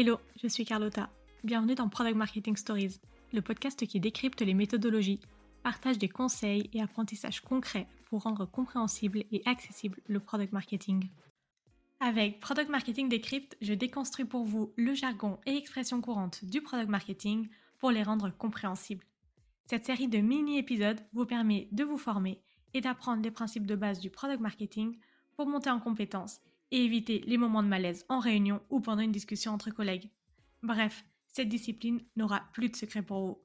Hello, je suis Carlotta. Bienvenue dans Product Marketing Stories, le podcast qui décrypte les méthodologies, partage des conseils et apprentissages concrets pour rendre compréhensible et accessible le product marketing. Avec Product Marketing Decrypt, je déconstruis pour vous le jargon et expressions courantes du product marketing pour les rendre compréhensibles. Cette série de mini-épisodes vous permet de vous former et d'apprendre les principes de base du product marketing pour monter en compétences et éviter les moments de malaise en réunion ou pendant une discussion entre collègues. Bref, cette discipline n'aura plus de secret pour vous.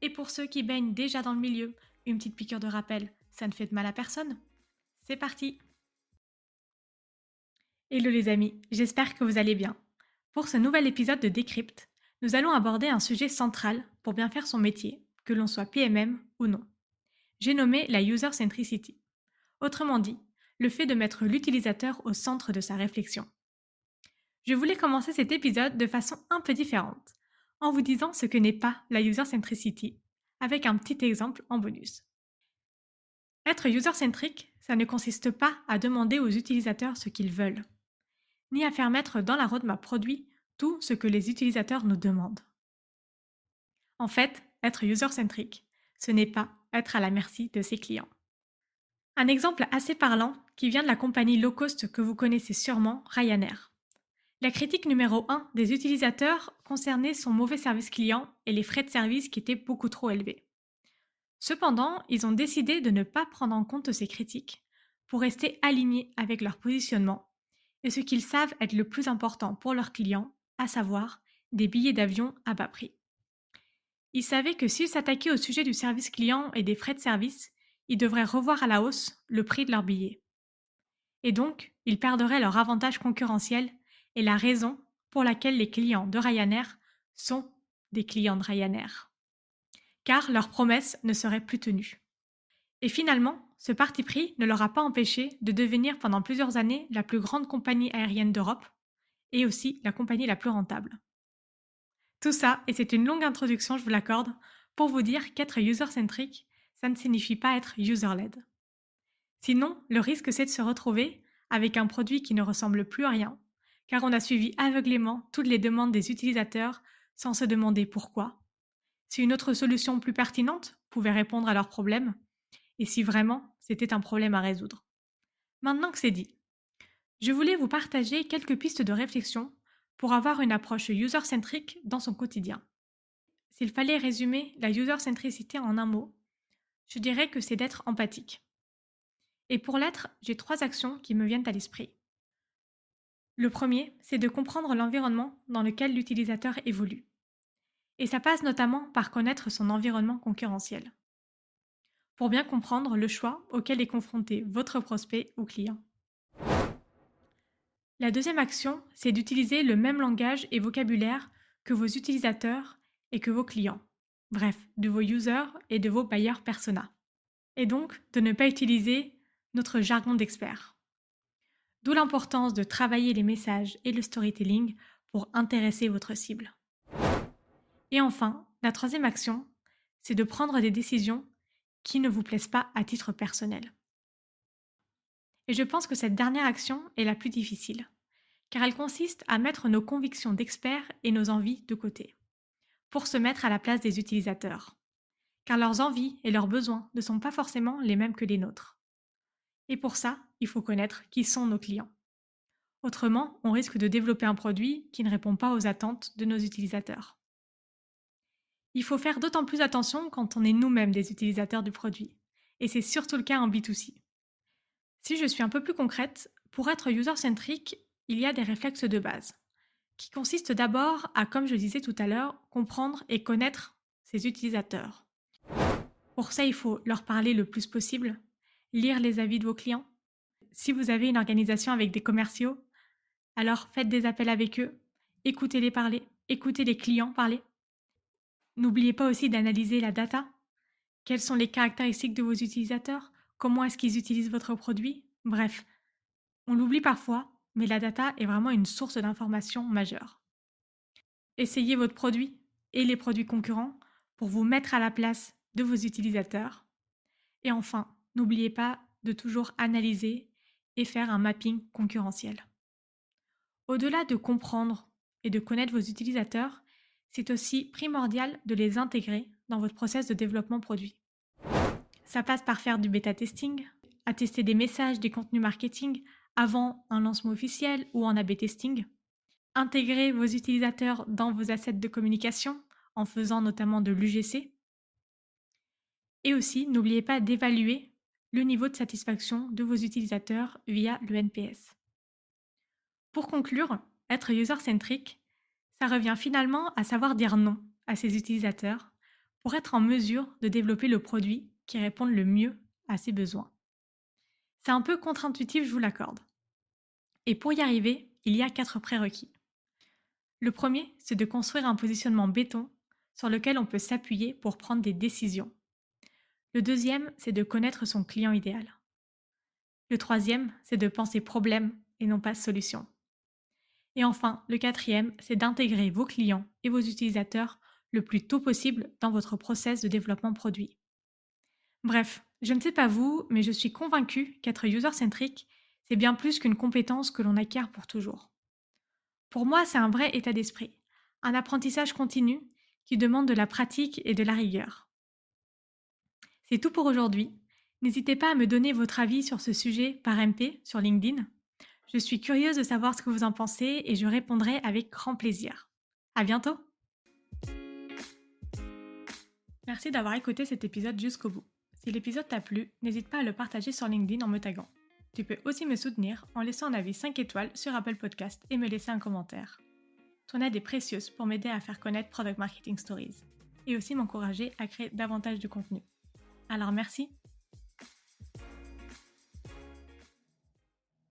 Et pour ceux qui baignent déjà dans le milieu, une petite piqûre de rappel, ça ne fait de mal à personne. C'est parti Hello les amis, j'espère que vous allez bien. Pour ce nouvel épisode de Decrypt, nous allons aborder un sujet central pour bien faire son métier, que l'on soit PMM ou non. J'ai nommé la User Centricity. Autrement dit, le fait de mettre l'utilisateur au centre de sa réflexion. Je voulais commencer cet épisode de façon un peu différente, en vous disant ce que n'est pas la User Centricity, avec un petit exemple en bonus. Être user-centric, ça ne consiste pas à demander aux utilisateurs ce qu'ils veulent, ni à faire mettre dans la roadmap produit tout ce que les utilisateurs nous demandent. En fait, être user-centric, ce n'est pas être à la merci de ses clients. Un exemple assez parlant qui vient de la compagnie low cost que vous connaissez sûrement, Ryanair. La critique numéro 1 des utilisateurs concernait son mauvais service client et les frais de service qui étaient beaucoup trop élevés. Cependant, ils ont décidé de ne pas prendre en compte ces critiques pour rester alignés avec leur positionnement et ce qu'ils savent être le plus important pour leurs clients, à savoir des billets d'avion à bas prix. Ils savaient que s'ils s'attaquaient au sujet du service client et des frais de service, ils devraient revoir à la hausse le prix de leurs billets. Et donc, ils perdraient leur avantage concurrentiel et la raison pour laquelle les clients de Ryanair sont des clients de Ryanair. Car leurs promesses ne seraient plus tenues. Et finalement, ce parti pris ne leur a pas empêché de devenir pendant plusieurs années la plus grande compagnie aérienne d'Europe et aussi la compagnie la plus rentable. Tout ça, et c'est une longue introduction, je vous l'accorde, pour vous dire qu'être user-centric, ça ne signifie pas être user-led. Sinon, le risque c'est de se retrouver avec un produit qui ne ressemble plus à rien, car on a suivi aveuglément toutes les demandes des utilisateurs sans se demander pourquoi. Si une autre solution plus pertinente pouvait répondre à leurs problèmes, et si vraiment c'était un problème à résoudre. Maintenant que c'est dit, je voulais vous partager quelques pistes de réflexion pour avoir une approche user-centrique dans son quotidien. S'il fallait résumer la user-centricité en un mot, je dirais que c'est d'être empathique. Et pour l'être, j'ai trois actions qui me viennent à l'esprit. Le premier, c'est de comprendre l'environnement dans lequel l'utilisateur évolue. Et ça passe notamment par connaître son environnement concurrentiel. Pour bien comprendre le choix auquel est confronté votre prospect ou client. La deuxième action, c'est d'utiliser le même langage et vocabulaire que vos utilisateurs et que vos clients bref, de vos users et de vos buyers persona. Et donc, de ne pas utiliser notre jargon d'expert. D'où l'importance de travailler les messages et le storytelling pour intéresser votre cible. Et enfin, la troisième action, c'est de prendre des décisions qui ne vous plaisent pas à titre personnel. Et je pense que cette dernière action est la plus difficile, car elle consiste à mettre nos convictions d'expert et nos envies de côté pour se mettre à la place des utilisateurs, car leurs envies et leurs besoins ne sont pas forcément les mêmes que les nôtres. Et pour ça, il faut connaître qui sont nos clients. Autrement, on risque de développer un produit qui ne répond pas aux attentes de nos utilisateurs. Il faut faire d'autant plus attention quand on est nous-mêmes des utilisateurs du produit, et c'est surtout le cas en B2C. Si je suis un peu plus concrète, pour être user-centric, il y a des réflexes de base qui consiste d'abord à, comme je disais tout à l'heure, comprendre et connaître ses utilisateurs. Pour ça, il faut leur parler le plus possible, lire les avis de vos clients. Si vous avez une organisation avec des commerciaux, alors faites des appels avec eux, écoutez-les parler, écoutez les clients parler. N'oubliez pas aussi d'analyser la data. Quelles sont les caractéristiques de vos utilisateurs? Comment est-ce qu'ils utilisent votre produit? Bref, on l'oublie parfois, mais la data est vraiment une source d'information majeure. Essayez votre produit et les produits concurrents pour vous mettre à la place de vos utilisateurs. Et enfin, n'oubliez pas de toujours analyser et faire un mapping concurrentiel. Au-delà de comprendre et de connaître vos utilisateurs, c'est aussi primordial de les intégrer dans votre process de développement produit. Ça passe par faire du bêta testing, attester des messages, des contenus marketing avant un lancement officiel ou en A-B testing, intégrer vos utilisateurs dans vos assets de communication en faisant notamment de l'UGC. Et aussi, n'oubliez pas d'évaluer le niveau de satisfaction de vos utilisateurs via le NPS. Pour conclure, être user-centric, ça revient finalement à savoir dire non à ses utilisateurs pour être en mesure de développer le produit qui répond le mieux à ses besoins. C'est un peu contre-intuitif, je vous l'accorde. Et pour y arriver, il y a quatre prérequis. Le premier, c'est de construire un positionnement béton sur lequel on peut s'appuyer pour prendre des décisions. Le deuxième, c'est de connaître son client idéal. Le troisième, c'est de penser problème et non pas solution. Et enfin, le quatrième, c'est d'intégrer vos clients et vos utilisateurs le plus tôt possible dans votre process de développement produit. Bref, je ne sais pas vous, mais je suis convaincue qu'être user-centric, c'est bien plus qu'une compétence que l'on acquiert pour toujours. Pour moi, c'est un vrai état d'esprit, un apprentissage continu qui demande de la pratique et de la rigueur. C'est tout pour aujourd'hui. N'hésitez pas à me donner votre avis sur ce sujet par MP sur LinkedIn. Je suis curieuse de savoir ce que vous en pensez et je répondrai avec grand plaisir. À bientôt! Merci d'avoir écouté cet épisode jusqu'au bout. Si l'épisode t'a plu, n'hésite pas à le partager sur LinkedIn en me taguant. Tu peux aussi me soutenir en laissant un avis 5 étoiles sur Apple Podcast et me laisser un commentaire. Ton aide est précieuse pour m'aider à faire connaître Product Marketing Stories et aussi m'encourager à créer davantage de contenu. Alors merci